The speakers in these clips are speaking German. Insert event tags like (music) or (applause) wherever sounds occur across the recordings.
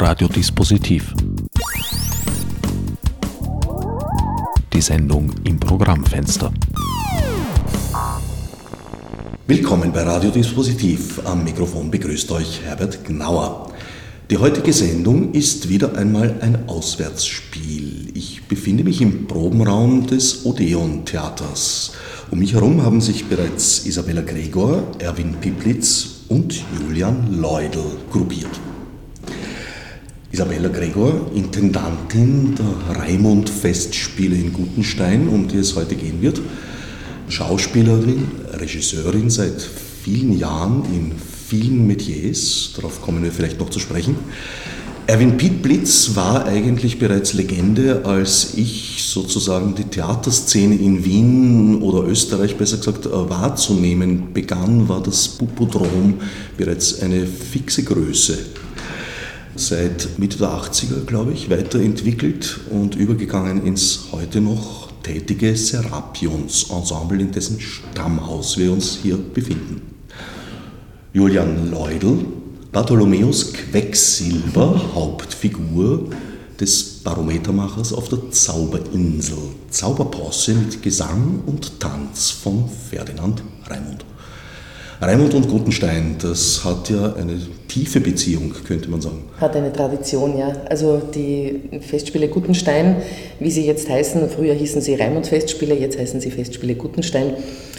Radiodispositiv. Die Sendung im Programmfenster. Willkommen bei Radiodispositiv. Am Mikrofon begrüßt euch Herbert Gnauer. Die heutige Sendung ist wieder einmal ein Auswärtsspiel. Ich befinde mich im Probenraum des Odeon Theaters. Um mich herum haben sich bereits Isabella Gregor, Erwin Piplitz und Julian Leudl gruppiert. Isabella Gregor, Intendantin der Raimund-Festspiele in Gutenstein, um die es heute gehen wird, Schauspielerin, Regisseurin seit vielen Jahren in vielen Metiers, darauf kommen wir vielleicht noch zu sprechen. Erwin Pietblitz war eigentlich bereits Legende, als ich sozusagen die Theaterszene in Wien oder Österreich besser gesagt äh, wahrzunehmen begann, war das Pupodrom bereits eine fixe Größe. Seit Mitte der 80er, glaube ich, weiterentwickelt und übergegangen ins heute noch tätige Serapions-Ensemble, in dessen Stammhaus wir uns hier befinden. Julian Leudl, Bartholomäus Quecksilber, Hauptfigur des Barometermachers auf der Zauberinsel. Zauberposse mit Gesang und Tanz von Ferdinand Raimund. Raimund und Gutenstein, das hat ja eine tiefe Beziehung, könnte man sagen. Hat eine Tradition, ja. Also die Festspiele Gutenstein, wie sie jetzt heißen, früher hießen sie Raimund Festspiele, jetzt heißen sie Festspiele Gutenstein,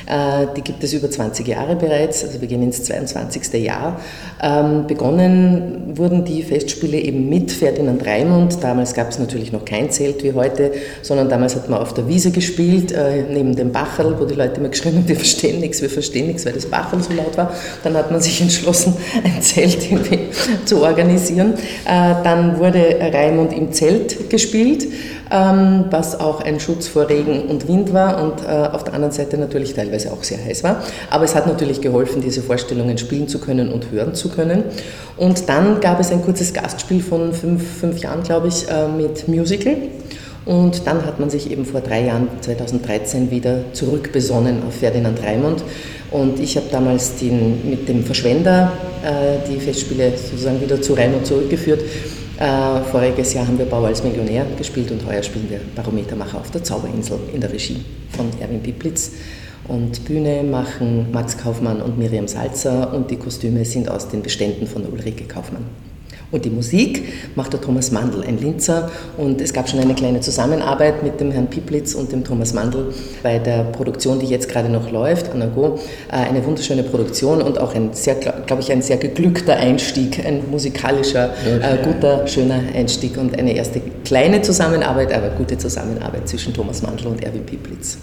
äh, die gibt es über 20 Jahre bereits, also wir gehen ins 22. Jahr. Ähm, begonnen wurden die Festspiele eben mit Ferdinand Raimund. Damals gab es natürlich noch kein Zelt wie heute, sondern damals hat man auf der Wiese gespielt, äh, neben dem Bacherl, wo die Leute immer geschrien haben, wir verstehen nichts, wir verstehen nichts, weil das Bacherl so laut war. Dann hat man sich entschlossen, (laughs) ein Zelt irgendwie zu organisieren. Äh, dann wurde Raimund im Zelt gespielt. Ähm, was auch ein Schutz vor Regen und Wind war und äh, auf der anderen Seite natürlich teilweise auch sehr heiß war. Aber es hat natürlich geholfen, diese Vorstellungen spielen zu können und hören zu können. Und dann gab es ein kurzes Gastspiel von fünf, fünf Jahren, glaube ich, äh, mit Musical. Und dann hat man sich eben vor drei Jahren, 2013, wieder zurückbesonnen auf Ferdinand Raimund. Und ich habe damals den, mit dem Verschwender äh, die Festspiele sozusagen wieder zu Raimund zurückgeführt. Äh, voriges Jahr haben wir Bauer als Millionär gespielt und heuer spielen wir Barometermacher auf der Zauberinsel in der Regie von Erwin Piplitz. Und Bühne machen Max Kaufmann und Miriam Salzer und die Kostüme sind aus den Beständen von Ulrike Kaufmann. Und die Musik macht der Thomas Mandl, ein Linzer. Und es gab schon eine kleine Zusammenarbeit mit dem Herrn Piplitz und dem Thomas Mandl bei der Produktion, die jetzt gerade noch läuft, Anago. Äh, eine wunderschöne Produktion und auch ein sehr, glaube ich, ein sehr geglückter Einstieg, ein musikalischer, äh, guter, schöner Einstieg und eine erste kleine Zusammenarbeit, aber gute Zusammenarbeit zwischen Thomas Mandl und Erwin Piplitz.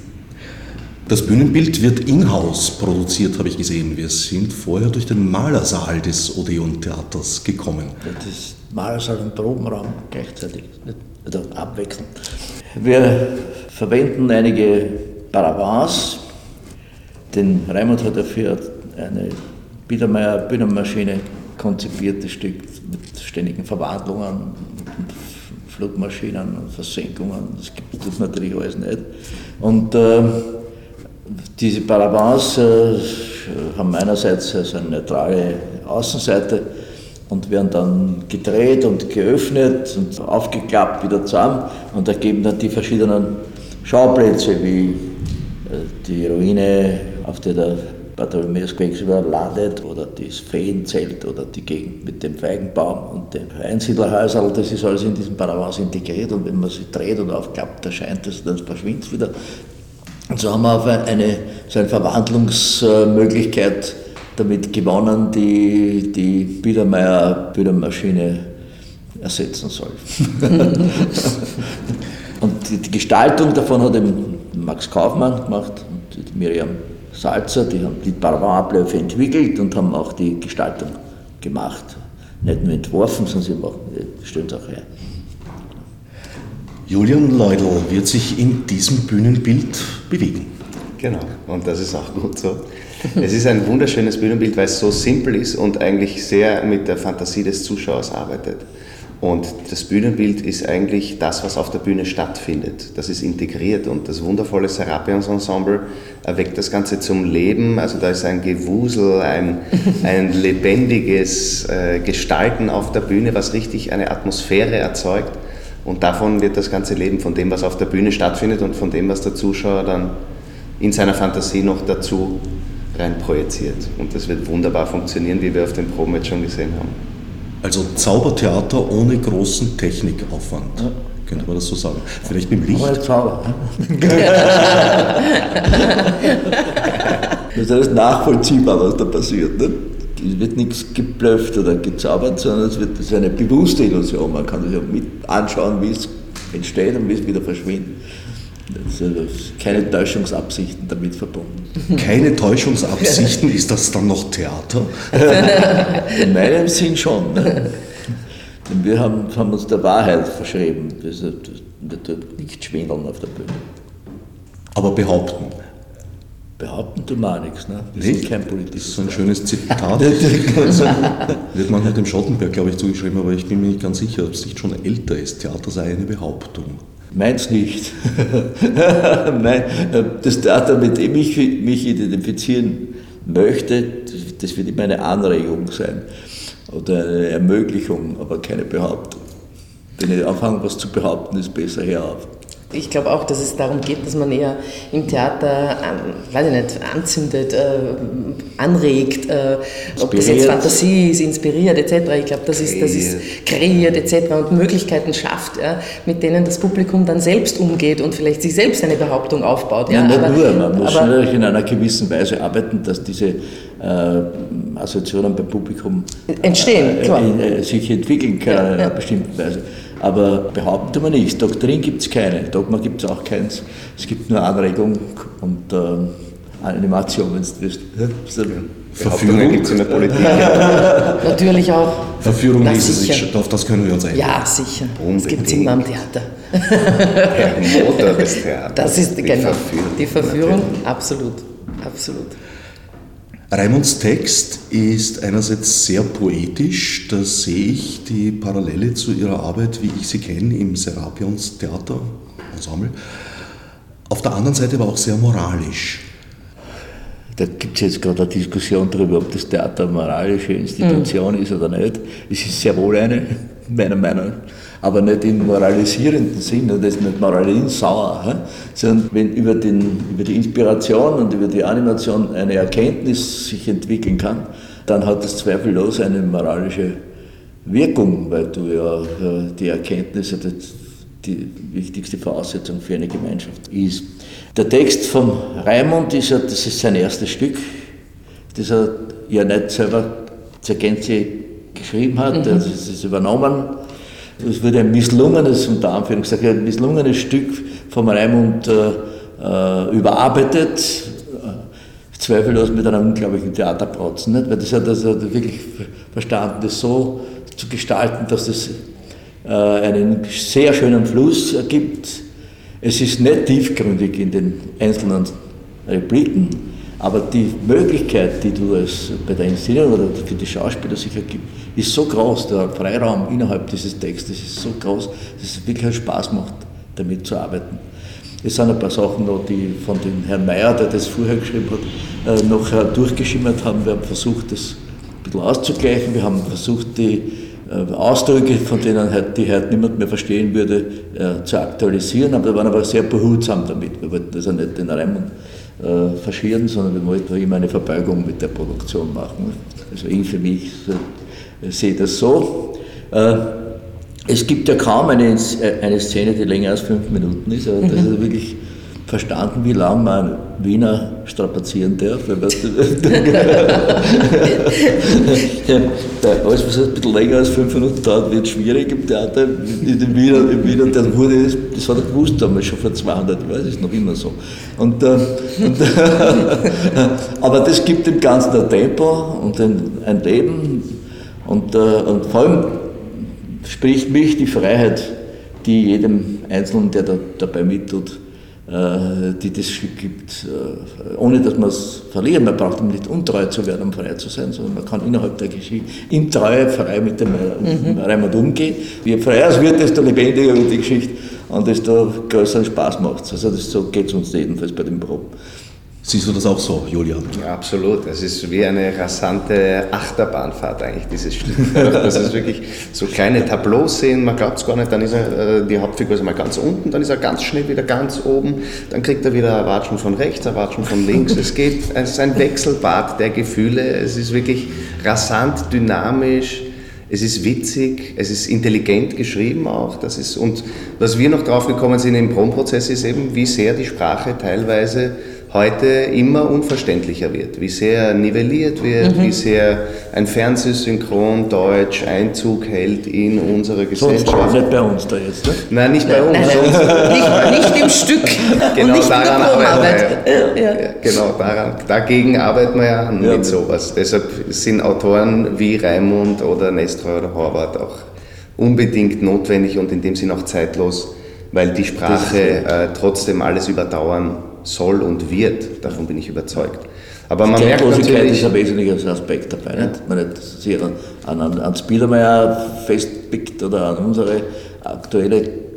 Das Bühnenbild wird in-house produziert, habe ich gesehen. Wir sind vorher durch den Malersaal des Odeon-Theaters gekommen. Das ist Malersaal und Probenraum gleichzeitig, oder abwechselnd. Wir verwenden einige Paravans. Den Raimund hat dafür eine Biedermeier Bühnenmaschine konzipiert, das Stück mit ständigen Verwandlungen, Flugmaschinen und Versenkungen. Das gibt es natürlich alles nicht. Und äh, diese Paravans äh, haben einerseits also eine neutrale Außenseite und werden dann gedreht und geöffnet und aufgeklappt wieder zusammen und ergeben dann die verschiedenen Schauplätze wie äh, die Ruine, auf der der Bartholomäus Quecksilber landet oder das Feenzelt oder die Gegend mit dem Feigenbaum und dem Einsiedlerhäusern, das ist alles in diesem Paravans integriert und wenn man sich dreht und aufklappt, erscheint es, dann verschwindet es wieder. Und so haben wir eine, so eine Verwandlungsmöglichkeit damit gewonnen, die die Biedermeier Büdermaschine ersetzen soll. (laughs) und die, Gestaltung davon hat eben Max Kaufmann gemacht und Miriam Salzer, die haben die Paravant-Abläufe entwickelt und haben auch die Gestaltung gemacht. Nicht nur entworfen, sondern sie machen, stellen es auch her. Julian Leudl wird sich in diesem Bühnenbild bewegen. Genau, und das ist auch gut so. es ist ein wunderschönes Bühnenbild, weil es so simpel ist und eigentlich sehr mit der Fantasie des Zuschauers arbeitet. Und das Bühnenbild ist eigentlich das, was auf der Bühne stattfindet. Das ist integriert und das wundervolle Serapions-Ensemble erweckt das Ganze zum Leben. Also da ist ein Gewusel, ein, ein lebendiges äh, Gestalten auf der Bühne, was richtig eine Atmosphäre erzeugt. Und davon wird das ganze Leben, von dem, was auf der Bühne stattfindet und von dem, was der Zuschauer dann in seiner Fantasie noch dazu rein projiziert. Und das wird wunderbar funktionieren, wie wir auf den Proben jetzt schon gesehen haben. Also Zaubertheater ohne großen Technikaufwand. Ja. Könnte man das so sagen? Vielleicht mit dem Licht? Aber Zauber. (laughs) das ist alles nachvollziehbar, was da passiert. Ne? Es wird nichts geblufft oder gezaubert, sondern es wird das ist eine bewusste Illusion. Man kann sich auch mit anschauen, wie es entsteht und wie es wieder verschwindet. keine Täuschungsabsichten damit verbunden. Keine Täuschungsabsichten, ist das dann noch Theater? (laughs) In meinem Sinn schon. Ne? Denn wir haben, haben, uns der Wahrheit verschrieben. Wir dürfen nicht schwindeln auf der Bühne. Aber behaupten. Behaupten tut man nichts. Ne? Wir nicht? sind kein Politiker. Das ist so ein schönes Zitat. (laughs) Wird man halt dem Schottenberg, glaube ich, zugeschrieben, aber ich bin mir nicht ganz sicher, ob es nicht schon älter ist. Theater sei eine Behauptung. Meins nicht. (laughs) Nein, das Theater, mit dem ich mich identifizieren möchte, das wird immer eine Anregung sein oder eine Ermöglichung, aber keine Behauptung. Wenn ich anfange, was zu behaupten, ist besser hör auf. Ich glaube auch, dass es darum geht, dass man eher im Theater, ähm, weiß ich nicht, anzündet, äh, anregt, äh, ob das jetzt Fantasie ist, inspiriert etc. Ich glaube, das ist, das ist kreiert etc. und Möglichkeiten schafft, ja, mit denen das Publikum dann selbst umgeht und vielleicht sich selbst eine Behauptung aufbaut. Ja, ja nicht aber, nur, man muss natürlich in einer gewissen Weise arbeiten, dass diese äh, Assoziationen beim Publikum entstehen, äh, äh, sich entwickeln können ja, in einer bestimmten Weise. Aber behaupten tun wir nichts. Doktrin gibt es keine. Dogma gibt es auch keins. Es gibt nur Anregung und äh, Animation, wenn du willst. Verführung gibt es in der Politik. (laughs) Natürlich auch. Verführung ist es nicht, auf das können wir uns einigen. Ja, sicher. Unbedingt. Das gibt es immer am Theater. Der Motor des Theaters. Das ist die genau, Verführung. Die Verführung, absolut. absolut. Raimunds Text ist einerseits sehr poetisch, da sehe ich die Parallele zu ihrer Arbeit, wie ich sie kenne, im Serapions Theater Ensemble. Auf der anderen Seite aber auch sehr moralisch. Da gibt es jetzt gerade eine Diskussion darüber, ob das Theater eine moralische Institution mhm. ist oder nicht. Es ist sehr wohl eine, meiner Meinung aber nicht im moralisierenden Sinne, das ist nicht moralinsauer, sondern wenn über, den, über die Inspiration und über die Animation eine Erkenntnis sich entwickeln kann, dann hat das zweifellos eine moralische Wirkung, weil du ja die Erkenntnis die wichtigste Voraussetzung für eine Gemeinschaft ist. Der Text von Raimund ist ja, das ist sein erstes Stück, das er ja nicht selber zur Gänze geschrieben hat, mhm. das ist übernommen es wurde ein misslungenes, unter Anführungszeichen, ein misslungenes Stück vom Raimund äh, äh überarbeitet, zweifellos mit einem unglaublichen Theaterprotzen, nicht? weil das hat also wirklich verstanden, das so zu gestalten, dass es äh, einen sehr schönen Fluss ergibt. Es ist nicht tiefgründig in den einzelnen Repliken, aber die Möglichkeit, die du als bei der Inszenierung oder für die Schauspieler sich ergibt, ist so groß, der Freiraum innerhalb dieses Textes ist so groß, dass es wirklich Spaß macht, damit zu arbeiten. Es sind ein paar Sachen noch, die von dem Herrn Mayer, der das vorher geschrieben hat, äh, noch äh, durchgeschimmert haben. Wir haben versucht, das ein bisschen auszugleichen. Wir haben versucht, die äh, Ausdrücke, von denen die halt niemand mehr verstehen würde, zu aktualisieren. Aber wir waren aber sehr behutsam damit. Wir wollten also nicht den Raimund verschieren, sondern wir wollten immer eine Verbeugung mit der Produktion machen. Also ich für mich sehe das so. Äh, es gibt ja kaum eine, äh, eine Szene, die länger als fünf Minuten ist, aber das ist mhm. wirklich verstanden, wie lange man Wiener strapazieren darf. Weil (laughs) alles, was ein bisschen länger als fünf Minuten dauert, wird schwierig im Theater. In Wiener, in Wiener das, wurde, das hat er gewusst damals, schon vor 200 Jahren, das ist noch immer so. Und, äh, und (laughs) aber das gibt dem Ganzen ein Tempo und ein, ein Leben und, äh, und vor allem spricht mich die Freiheit, die jedem Einzelnen, der da, dabei mittut, äh, die das gibt, äh, ohne dass man es verliert. Man braucht nicht untreu zu werden, um frei zu sein, sondern man kann innerhalb der Geschichte in Treue frei mit dem mhm. Heimat umgehen. Je freier es wird, desto lebendiger wird die Geschichte und desto größeren Spaß macht es. Also das, so geht es uns jedenfalls bei dem Proben. Siehst du das auch so, Julian? Ja, absolut. Es ist wie eine rasante Achterbahnfahrt eigentlich, dieses Stück. (laughs) Das ist wirklich so kleine Tableaus sehen, man glaubt es gar nicht, dann ist er, äh, die Hauptfigur ist mal ganz unten, dann ist er ganz schnell wieder ganz oben, dann kriegt er wieder Erwatschen von rechts, Erwatschen von links. Es geht, es ist ein Wechselbad der Gefühle, es ist wirklich rasant, dynamisch, es ist witzig, es ist intelligent geschrieben auch. Das ist, und was wir noch drauf gekommen sind im Probenprozess ist eben, wie sehr die Sprache teilweise heute immer unverständlicher wird, wie sehr nivelliert wird, mhm. wie sehr ein Fernsehsynchron Deutsch Einzug hält in unsere Gesellschaft. Sonst nicht bei uns da jetzt, ne? Nein, nicht bei uns. Nein, nein, nicht, nicht, im Stück. Genau nicht daran arbeiten wir ja. ja. Genau, daran, dagegen arbeiten wir ja, ja mit sowas. Deshalb sind Autoren wie Raimund oder Nestroy oder Horvath auch unbedingt notwendig und in dem Sinn auch zeitlos, weil die Sprache äh, trotzdem alles überdauern soll und wird. Davon bin ich überzeugt. Aber man merkt natürlich... ist ein wesentlicher Aspekt dabei. Ja. Nicht? Man nicht sich an, an, an Spielmeier festpickt oder an unsere aktuelle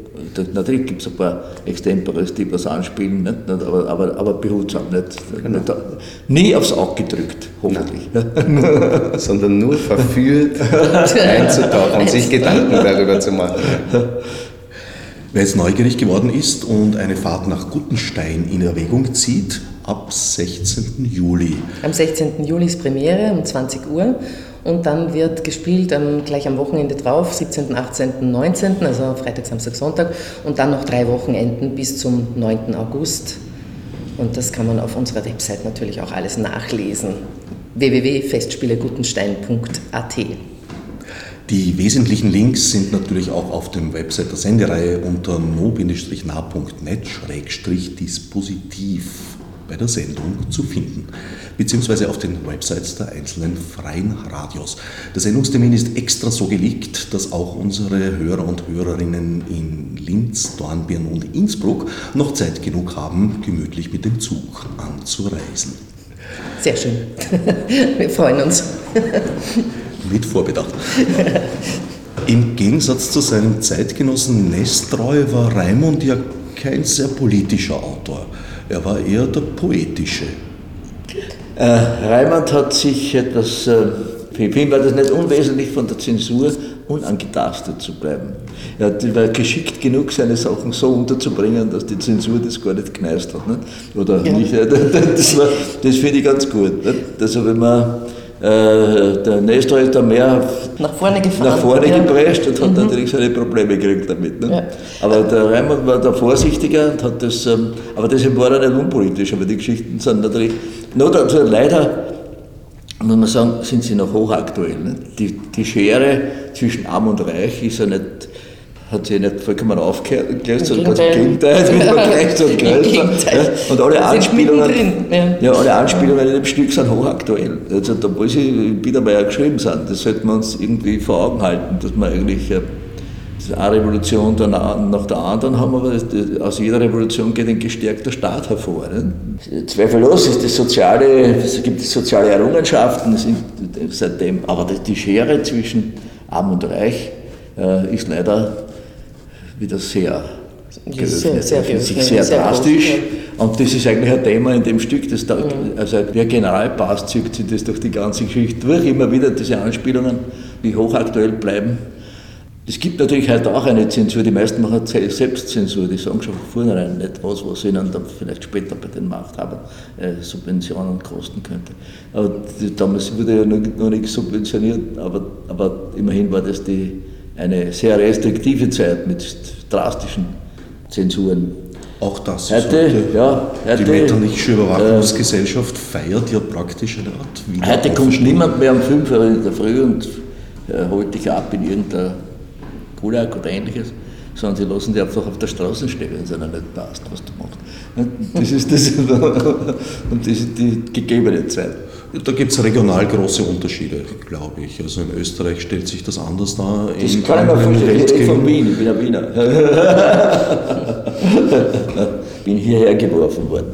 Natürlich gibt es ein paar Extemporis, die was anspielen, nicht? Aber, aber, aber behutsam, nicht, genau. nicht, nie aufs Auge gedrückt, hoffentlich. (laughs) Sondern nur verführt einzutauchen und sich Gedanken darüber zu machen. (laughs) Wer jetzt neugierig geworden ist und eine Fahrt nach Guttenstein in Erwägung zieht, ab 16. Juli. Am 16. Juli ist Premiere um 20 Uhr und dann wird gespielt ähm, gleich am Wochenende drauf, 17., 18., 19., also Freitag, Samstag, Sonntag und dann noch drei Wochenenden bis zum 9. August. Und das kann man auf unserer Website natürlich auch alles nachlesen. www.festspielegutenstein.at die wesentlichen Links sind natürlich auch auf dem Website der Sendereihe unter no-nah.net-dispositiv bei der Sendung zu finden, beziehungsweise auf den Websites der einzelnen freien Radios. Der Sendungstermin ist extra so gelegt, dass auch unsere Hörer und Hörerinnen in Linz, Dornbirn und Innsbruck noch Zeit genug haben, gemütlich mit dem Zug anzureisen. Sehr schön. (laughs) Wir freuen uns (laughs) mit Vorbedacht. Im Gegensatz zu seinem Zeitgenossen Nestroy war Raimund ja kein sehr politischer Autor. Er war eher der poetische. Äh, Raimund hat sich etwas, äh, für ihn war das nicht unwesentlich von der Zensur, unangetastet zu bleiben. Er war geschickt genug, seine Sachen so unterzubringen, dass die Zensur das gar nicht gekneist hat. Nicht? Oder ja. nicht, (laughs) das, das finde ich ganz gut. Nicht? Also wenn man äh, der Nestor ist da mehr nach vorne gefahren. Nach vorne ja. geprescht und hat mhm. natürlich seine Probleme gekriegt damit. Ne? Ja. Aber der Raimund war da vorsichtiger und hat das, ähm, aber deshalb war er nicht unpolitisch, aber die Geschichten sind natürlich, nur dazu leider, muss man sagen, sind sie noch hochaktuell. Ne? Die, die Schere zwischen Arm und Reich ist ja nicht hat sich nicht vollkommen aufgelöst, sondern ganz (laughs) im Gegenteil, wird immer größer und größer. Und alle Anspielungen, ja. ja. alle Anspielungen in dem Stück sind hochaktuell. Also, obwohl sie in Biedermeier geschrieben sind, das sollten wir uns irgendwie vor Augen halten, dass wir eigentlich äh, eine Revolution nach der anderen haben, aber aus jeder Revolution geht ein gestärkter Staat hervor. Ne? Zweifellos ist das soziale, es gibt soziale Errungenschaften seitdem, aber die Schere zwischen Arm und Reich äh, ist leider wieder sehr geöffnet, sehr, sehr, sich sehr, sehr drastisch. Und das ist eigentlich ein Thema in dem Stück, das da, mhm. also der Generalpass zieht sich das durch die ganze Geschichte durch, immer wieder diese Anspielungen, die hochaktuell bleiben. Es gibt natürlich heute auch eine Zensur, die meisten machen Selbstzensur, die sagen schon von vornherein nicht was, was ihnen dann vielleicht später bei den Machthabern äh, Subventionen kosten könnte. Aber damals wurde ja noch, noch nichts subventioniert, aber, aber immerhin war das die, eine sehr restriktive Zeit mit drastischen Zensuren. Auch das heute, heute, ja, heute, die Metternichsche Überwachungsgesellschaft äh, feiert ja praktisch eine Art wieder Heute kommt niemand mehr um 5 Uhr in der Früh und äh, holt dich ab in irgendein Gulag oder ähnliches, sondern sie lassen dich einfach auf der Straße stehen, wenn es ihnen nicht passt, was du machst. Das ist, das, (laughs) und das ist die gegebene Zeit. Da gibt es regional große Unterschiede, glaube ich. Also in Österreich stellt sich das anders dar. Das in kann ich mir vorstellen. Ich von Wien, ich bin ein Wiener. (laughs) bin hierher geworfen worden.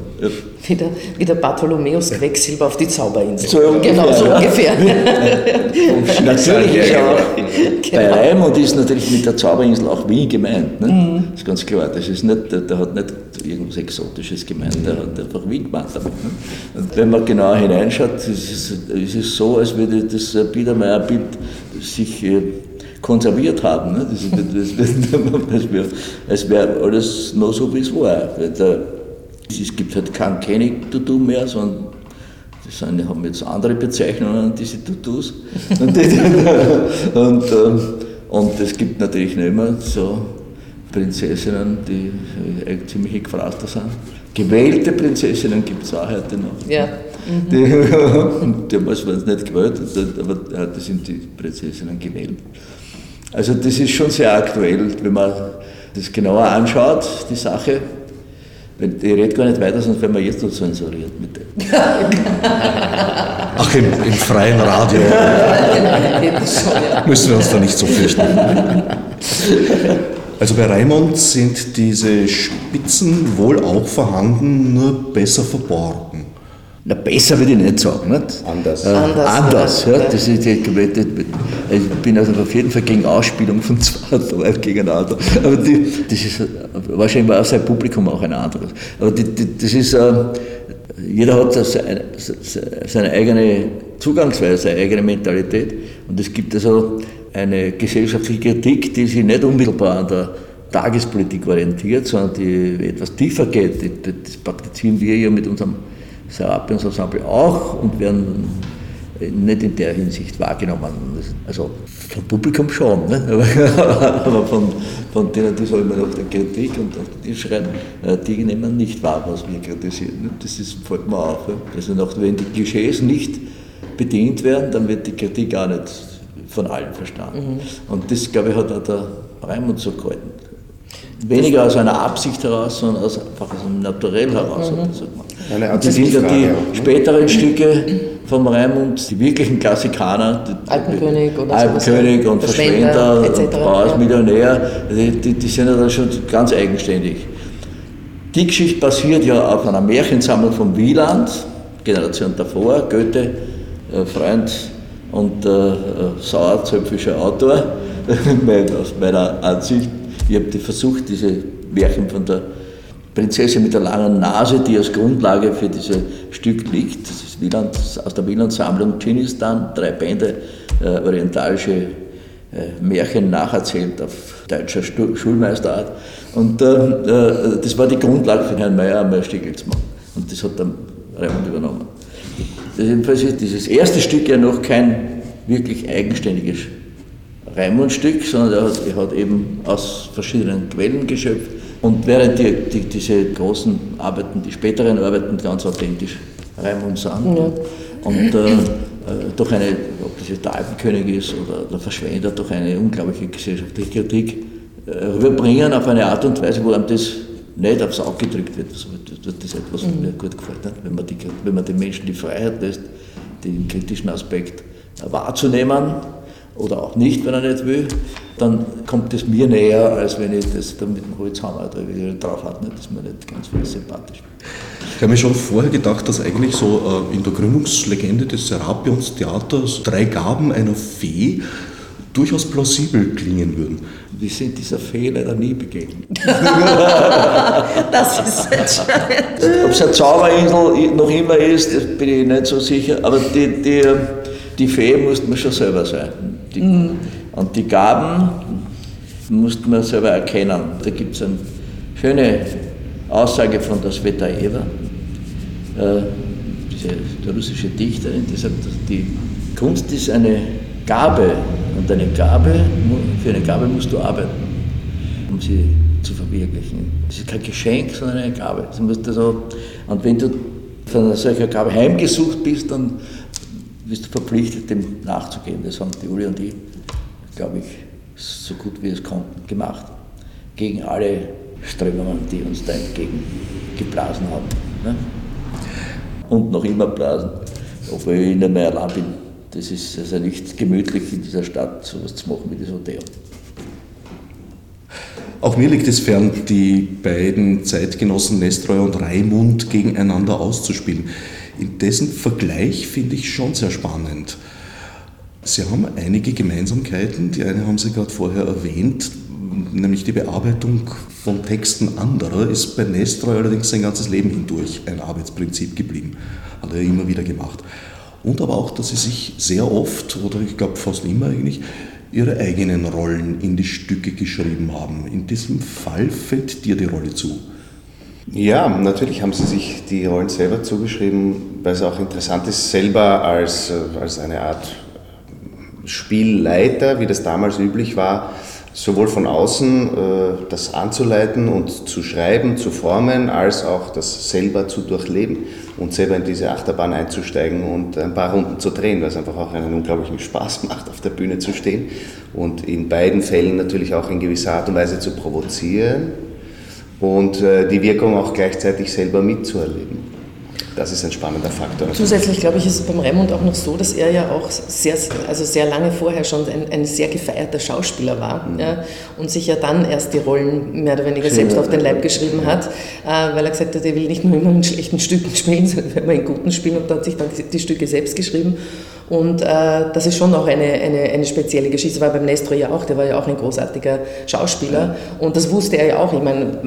Wie der, wie der Bartholomäus Quecksilber auf die Zauberinsel. So ungefähr, genau, so ungefähr. (laughs) Natürlich ist auch, bei Genau. Raimund ist natürlich mit der Zauberinsel auch Wien gemeint. Ne? Das ist ganz klar. Das ist nicht, der, der hat nicht irgendwas Exotisches gemeint, der hat einfach Wien gemeint damit. Ne? Und wenn man genauer hineinschaut, ist es, ist so, als würde das äh, Biedermeier-Bild sich äh, konserviert haben. Ne? Das, das, (laughs) das, das wäre wär alles noch so, wie es war. Der, es gibt halt kein König-Tutu mehr, sondern das sind, haben jetzt andere Bezeichnungen, diese Tutus. (laughs) Und, die- (laughs) und, ähm, und es gibt natürlich noch immer so Prinzessinnen, die äh, ziemlich gefragter sind. Gewählte Prinzessinnen gibt es auch heute noch. Ja. (laughs) Die, damals waren es nicht gewählt, aber heute sind die Prinzessinnen gewählt. Also das ist schon sehr aktuell, wenn man das genauer anschaut, die Sache. Weil Ich rede gar nicht weiter, sonst werden wir jetzt noch zensuriert mit. Ach, im, im freien Radio müssen wir uns da nicht so fürchten. Also bei Raimund sind diese Spitzen wohl auch vorhanden, nur besser verborgen. Na, besser würde ich nicht sagen, nicht? Anders. Äh, Anders, anders, ja. Das ist, ich, ich bin also auf jeden Fall gegen Ausspielung von (laughs) zwei Leuten gegeneinander. Aber die, das ist, wahrscheinlich war auch sein Publikum auch ein anderes. Aber die, die, das ist, äh, jeder hat seine, seine eigene Zugangsweise, seine eigene Mentalität. Und es gibt also eine gesellschaftliche Kritik, die sich nicht unmittelbar an der Tagespolitik orientiert, sondern die etwas tiefer geht. Die- die- Das praktizieren wir ja mit unserem Serapions Ensemble auch und werden nicht in der Hinsicht wahrgenommen. Also vom Publikum schon, ne? (laughs) aber, aber von, von denen, die so immer nach der Kritik und auf die schreien, äh, die nehmen nicht wahr, was wir kritisieren. ne? Das ist, fällt mir auf. Also noch, wenn die Klischees nicht bedient werden, dann wird die Kritik auch nicht von allen verstanden. Und das, glaube ich, hat auch der Raimund so gehalten. Weniger aus einer Absicht heraus, sondern aus, einfach aus einem Naturell heraus. hat er so gemacht. Eine Und das sind ja die ne? späteren Stücke vom Raimund, die wirklichen Klassikaner. Alpenkönig oder Alpenkönig und Verschwender, Verschwender Bauers ja. Millionär, die, die, die sind ja dann schon ganz eigenständig. Die Geschichte basiert ja auf einer Märchensammlung von Wieland, Generation davor, Goethe, äh, Freund und äh, äh, sauerzöpfischer Autor, (laughs) aus meiner Ansicht. Ich habe die versucht, diese Märchen von der Prinzessin mit der langen Nase, die als Grundlage für dieses Stück liegt, das ist Wieland, aus der Wieland-Sammlung Dschinnistan, drei Bände, äh, orientalische äh, Märchen nacherzählt auf deutscher Stu Schulmeisterart. Und äh, äh, das war die Grundlage für Herrn Stickel zu machen. Und das hat dann Raimund übernommen. Das jedenfalls ist dieses erste Stück ja noch kein wirklich eigenständiges Raimund-Stück, sondern er hat, er hat eben aus verschiedenen Quellen geschöpft. Und während die, die, diese großen Arbeiten, die späteren Arbeiten ganz authentisch Raimund sind. Und äh, äh, durch eine, ob das jetzt der Alpenkönig ist oder der Verschwender, durch eine unglaubliche gesellschaftliche Kritik äh, rüberbringen auf eine Art und Weise, wo einem das nicht aufs Auge gedrückt wird. Also, das ist etwas, was mir gut gefällt. Nicht? Wenn, man die, wenn man den Menschen die Freiheit lässt, den kritischen Aspekt wahrzunehmen oder auch nicht, wenn er nicht will, dann kommt es mir näher, als wenn ich das da mit dem Holzhammer drauf hat. Nicht? Das ist mir nicht ganz viel sympathisch. Ich habe mir schon vorher gedacht, dass eigentlich so äh, in der Gründungslegende des Serapions Theaters drei Gaben einer Fee durchaus plausibel klingen würden. Wir sind dieser Fee leider nie begegnet. (laughs) (laughs) Das ist entscheidend. Ob es eine Zauberinsel noch immer ist, das bin ich nicht so sicher, aber die, die, die Fee musste man schon selber sein. Die, Und die Gaben musste man selber erkennen. Da gibt es eine schöne Aussage von der Svetaeva, äh, die russische Dichterin, die sagt, die Kunst ist eine Gabe und eine Gabe, für eine Gabe musst du arbeiten um sie zu verwirklichen. Es ist kein Geschenk, sondern eine Gabe. Auch, und wenn du von einer solchen Gabe heimgesucht bist, dann bist du verpflichtet, dem nachzugehen. Das haben die Uli und ich, glaube ich, so gut wie es konnten, gemacht. Gegen alle Strömungen, die uns da entgegengeblasen haben. Ne? Und noch immer blasen, obwohl ich nicht mehr allein bin. Das ist also nicht gemütlich in dieser Stadt, sowas zu machen wie das Hotel. Auch mir liegt es fern, die beiden Zeitgenossen Nestroy und Raimund gegeneinander auszuspielen. In dessen Vergleich finde ich schon sehr spannend. Sie haben einige Gemeinsamkeiten. Die eine haben Sie gerade vorher erwähnt, nämlich die Bearbeitung von Texten anderer ist bei Nestroy allerdings sein ganzes Leben hindurch ein Arbeitsprinzip geblieben. Hat er immer wieder gemacht. Und aber auch, dass sie sich sehr oft, oder ich glaube fast immer eigentlich, ihre eigenen Rollen in die Stücke geschrieben haben. In diesem Fall fällt dir die Rolle zu. Ja, natürlich haben sie sich die Rollen selber zugeschrieben, weil es auch interessant ist, selber als, äh, als eine Art Spielleiter, wie das damals üblich war, sowohl von außen äh, das anzuleiten und zu schreiben, zu formen, als auch das selber zu durchleben und selber in diese Achterbahn einzusteigen und ein paar Runden zu drehen, weil es einfach auch einen unglaublichen Spaß (laughs) macht, auf der Bühne zu stehen und in beiden Fällen natürlich auch in gewisser Art und Weise zu provozieren und äh, die Wirkung auch gleichzeitig selber mitzuerleben. Das ist ein spannender Faktor. Zusätzlich, glaube ich, ist es beim Raimund auch noch so, dass er ja auch sehr, also sehr lange vorher schon ein, ein sehr gefeierter Schauspieler war mhm. ja, und sich ja dann erst die Rollen mehr oder weniger selbst auf den Leib geschrieben hat, äh, weil er gesagt hat, er will nicht nur immer in schlechten Stücken (laughs) spielen, sondern immer in guten spielen und hat sich dann die, die Stücke selbst geschrieben. Und äh, das ist schon auch eine, eine, eine spezielle Geschichte. Das war beim Nestro ja auch, der war ja auch ein großartiger Schauspieler. Und das wusste er ja auch. Ich meine,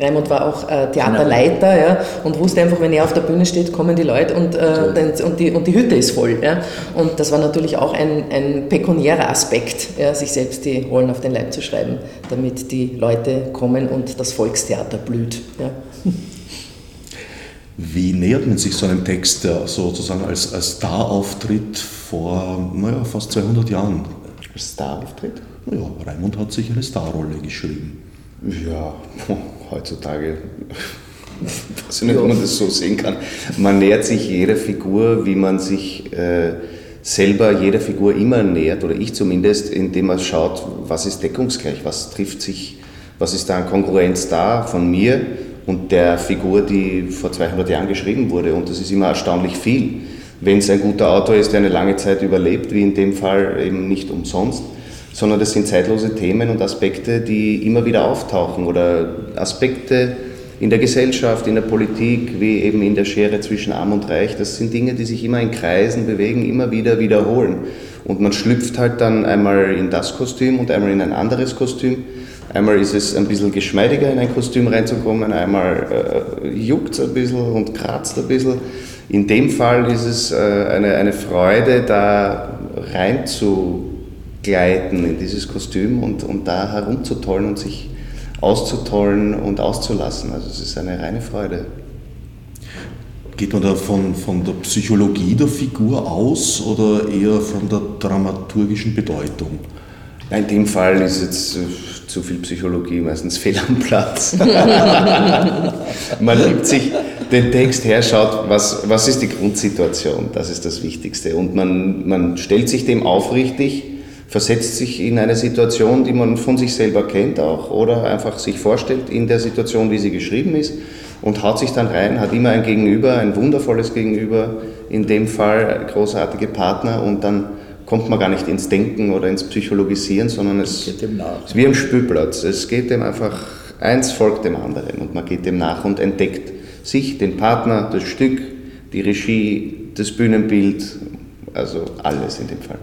Raimund war auch äh, Theaterleiter ja, und wusste einfach, wenn er auf der Bühne steht, kommen die Leute und, äh, und, die, und die Hütte ist voll. Ja. Und das war natürlich auch ein, ein pekuniärer Aspekt, ja, sich selbst die Rollen auf den Leib zu schreiben, damit die Leute kommen und das Volkstheater blüht. Ja. Wie nähert man sich so einem Text, der sozusagen als, als Star-Auftritt vor naja, fast 200 Jahren? Als Star-Auftritt? Naja, Raimund hat sich eine Starrolle geschrieben. Ja, (laughs) heutzutage (laughs) weiß ich nicht, ob man das so sehen kann. Man nähert sich jeder Figur, wie man sich äh, selber jeder Figur immer nähert, oder ich zumindest, indem man schaut, was ist deckungsgleich, was trifft sich, was ist da an Konkurrenz da von mir und der Figur, die vor 200 Jahren geschrieben wurde. Und das ist immer erstaunlich viel. Wenn es ein guter Autor ist, der eine lange Zeit überlebt, wie in dem Fall eben nicht umsonst, sondern das sind zeitlose Themen und Aspekte, die immer wieder auftauchen oder Aspekte in der Gesellschaft, in der Politik, wie eben in der Schere zwischen Arm und Reich. Das sind Dinge, die sich immer in Kreisen bewegen, immer wieder wiederholen. Und man schlüpft halt dann einmal in das Kostüm und einmal in ein anderes Kostüm Einmal ist es ein bisschen geschmeidiger, in ein Kostüm reinzukommen, einmal äh, juckt es ein bisschen und kratzt ein bisschen. In dem Fall ist es äh, eine, eine Freude, da reinzugleiten in dieses Kostüm und, und da herumzutollen und sich auszutollen und auszulassen. Also es ist eine reine Freude. Geht man da von, von der Psychologie der Figur aus oder eher von der dramaturgischen Bedeutung? In dem Fall ist jetzt äh, zu viel Psychologie meistens fehl am Platz. (laughs) Man nimmt sich den Text her, schaut, was, was ist die Grundsituation, das ist das Wichtigste. Und man, man stellt sich dem aufrichtig, versetzt sich in eine Situation, die man von sich selber kennt auch, oder einfach sich vorstellt in der Situation, wie sie geschrieben ist und haut sich dann rein, hat immer ein Gegenüber, ein wundervolles Gegenüber, in dem Fall großartige Partner und dann kommt man gar nicht ins Denken oder ins Psychologisieren, sondern es ist wie am Spielplatz. Es geht dem einfach, eins folgt dem anderen und man geht dem nach und entdeckt sich, den Partner, das Stück, die Regie, das Bühnenbild, also alles in dem Fall.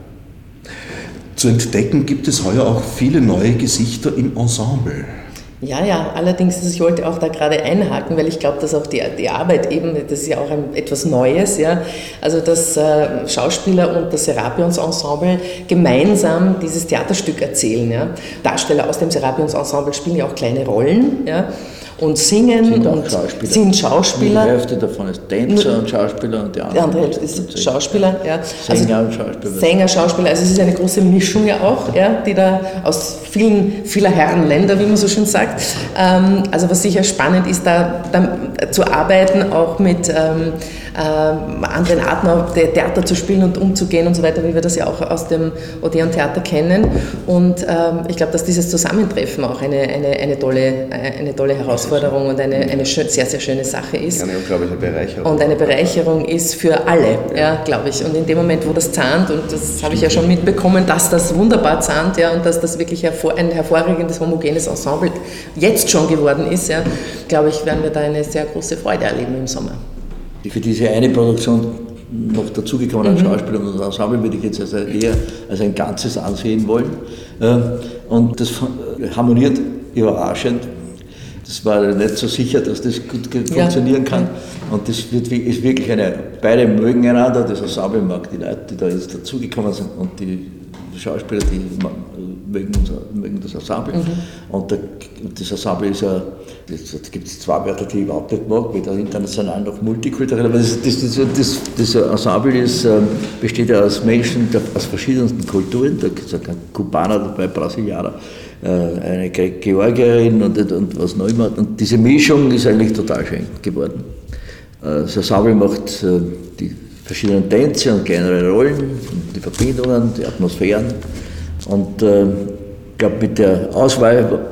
Zu entdecken gibt es heuer auch viele neue Gesichter im Ensemble. Ja, ja, allerdings, ich wollte auch da gerade einhaken, weil ich glaube, dass auch die, die Arbeit eben, das ist ja auch ein, etwas Neues, ja, also dass äh, Schauspieler und das Serapions Ensemble gemeinsam dieses Theaterstück erzählen. Ja. Darsteller aus dem Serapions Ensemble spielen ja auch kleine Rollen, ja und singen sind und Schauspieler. sind Schauspieler. Die Hälfte davon ist Tänzer und Schauspieler und die andere, die andere Hälfte ist Schauspieler. Ja. Sänger also, und Schauspieler. Sänger, Schauspieler. Also es ist eine große Mischung ja auch, ja, die da aus vielen, vieler Herrenländer, wie man so schön sagt. Ähm, also was sicher spannend ist, da, da zu arbeiten, auch mit ähm, äh, anderen Arten Theater zu spielen und umzugehen und so weiter, wie wir das ja auch aus dem Odeon Theater kennen. Und ähm, ich glaube, dass dieses Zusammentreffen auch eine, eine, eine, tolle, eine tolle Herausforderung und eine, eine schön, sehr, sehr schöne Sache ist. Eine unglaubliche Bereicherung. Und eine Bereicherung ist für alle, ja, ja glaube ich. Und in dem Moment, wo das zahnt, und das habe ich ja schon mitbekommen, dass das wunderbar zahnt ja, und dass das wirklich ein hervorragendes, homogenes Ensemble jetzt schon geworden ist, ja, glaube ich, werden wir da eine sehr große Freude erleben im Sommer. Für diese eine Produktion noch dazugekommenen mhm. Schauspieler und Ensemble würde ich jetzt also eher als ein Ganzes ansehen wollen. Und das harmoniert überraschend. Das war nicht so sicher, dass das gut funktionieren kann. Und das wird, ist wirklich eine, beide mögen einander, das Ensemble mag die Leute, die da jetzt dazugekommen sind und die Schauspieler, die mögen, unser, mögen das Ensemble. Mhm. Und, der, das Ensemble ist ja, da gibt es zwei Wörter, die ich überhaupt nicht mag, weder international noch multikulturell, aber das, das, das, das Ensemble ist, ähm, besteht ja aus Menschen aus verschiedensten Kulturen, da ist ein Kubaner dabei, Brasilianer, äh, eine Georgierin und, und was noch immer. Und diese Mischung ist eigentlich total schön geworden. Äh, das Ensemble macht äh, die verschiedenen Tänze und kleinere Rollen, die Verbindungen, die Atmosphären. Und äh, ich glaube, mit der Auswahl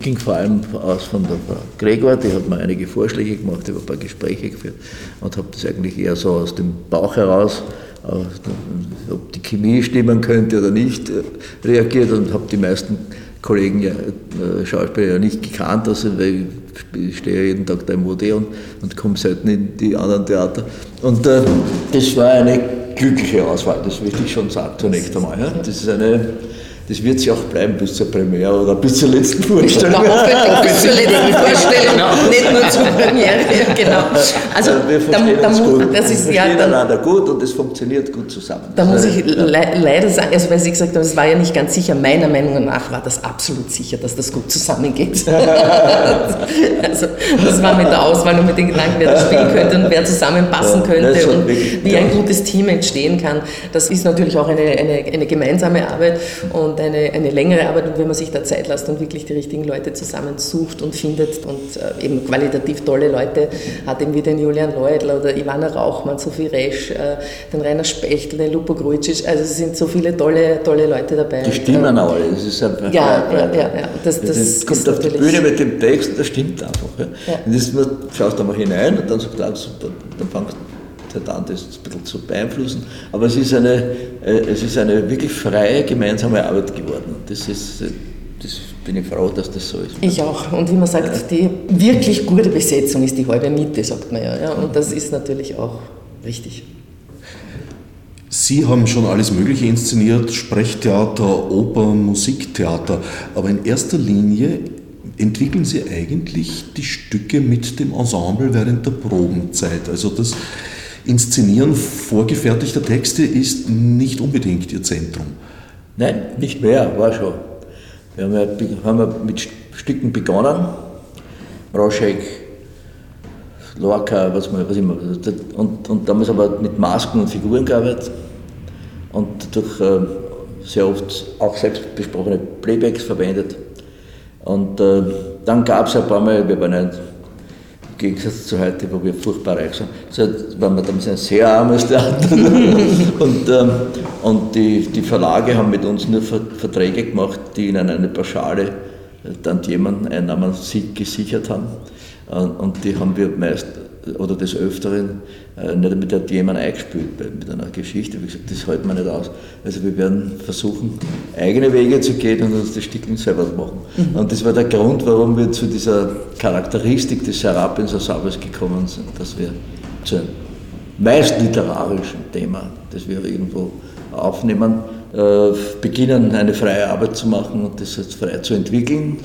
ging vor allem aus von der Frau Gregor, die hat mir einige Vorschläge gemacht, ich habe ein paar Gespräche geführt und habe das eigentlich eher so aus dem Bauch heraus, ob die Chemie stimmen könnte oder nicht, äh, reagiert und habe die meisten Kollegen, ja, äh, Schauspieler ja nicht gekannt, also, weil ich stehe jeden Tag da im Odeon und komme selten in die anderen Theater. Und äh, das war eine glückliche Auswahl, das will ich schon sagen zunächst einmal. Ja. Das ist eine das wird sich auch bleiben bis zur Premiere oder bis zur letzten Vorstellung. Genau, (laughs) bis zur (laughs) letzten Vorstellung, genau. nicht nur zur Premiere. (laughs) Genau. Also, wir da, da, gut. Das ist, wir ja, verstehen einander gut und es funktioniert gut zusammen. Da muss ich le leider sagen, also weil Sie gesagt haben, es war ja nicht ganz sicher, meiner Meinung nach war das absolut sicher, dass das gut zusammengeht. also das war mit der Auswahl und mit den Gedanken, wer das spielen könnte und wer zusammenpassen könnte und wie ein gutes Team entstehen kann. Das ist natürlich auch eine, eine, eine gemeinsame Arbeit und und eine, eine längere Arbeit und wenn man sich da Zeit lässt und wirklich die richtigen Leute zusammensucht und findet und äh, eben qualitativ tolle Leute hat, eben wie den Julian Leudl oder Ivana Rauchmann, Sophie Resch, äh, den Rainer Spechtel, den Lupo Grujic, also es sind so viele tolle, tolle Leute dabei. Die stimmen ähm, alle, das ist einfach... Ja, ja, ja, ja. Das, das, das kommt auf die Bühne mit dem Text und das stimmt einfach. Ja. Ja. Und das, schaust du mal hinein und dann ah, super, dann fangst du an, das ein bisschen zu beeinflussen. Aber es ist eine, äh, es ist eine wirklich freie gemeinsame Arbeit geworden. Das ist, äh, das bin ich froh, dass das so ist. Ich auch. Und wie man sagt, die wirklich gute Besetzung ist die halbe Miete, sagt man ja. ja. Und das ist natürlich auch richtig. Sie haben schon alles Mögliche inszeniert, Sprechtheater, Oper, Musiktheater, aber in erster Linie entwickeln Sie eigentlich die Stücke mit dem Ensemble während der Probenzeit. Also das Inszenieren vorgefertigter Texte ist nicht unbedingt Ihr Zentrum. Nein, nicht mehr, war schon. Wir haben ja, haben ja mit Stücken begonnen. Roschek, Lorca, was, was immer. Und, und damals aber mit Masken und Figuren gearbeitet und durch äh, sehr oft auch selbst besprochene Playbacks verwendet. Und äh, dann gab es ein paar Mal, wir waren ein Gegensatz zu heute, wo wir furchtbar reich sind, so waren wir damals ein sehr armes Theater. (laughs) und ähm, und die, die Verlage haben mit uns nur Verträge gemacht, die ihnen eine Pauschale äh, Tantiemen-Einnahmen gesichert haben. Und die haben wir meist oder des Öfteren äh, nicht mit der jemand eingespielt mit einer Geschichte. Wie gesagt, das halten wir nicht aus. Also wir werden versuchen, eigene Wege zu gehen und uns das Stückchen selber machen. Mhm. Und das war der Grund, warum wir zu dieser Charakteristik des Serapins Ensembles gekommen sind, dass wir zu einem meist literarischen Thema, das wir irgendwo aufnehmen, äh, beginnen, eine freie Arbeit zu machen und das jetzt frei zu entwickeln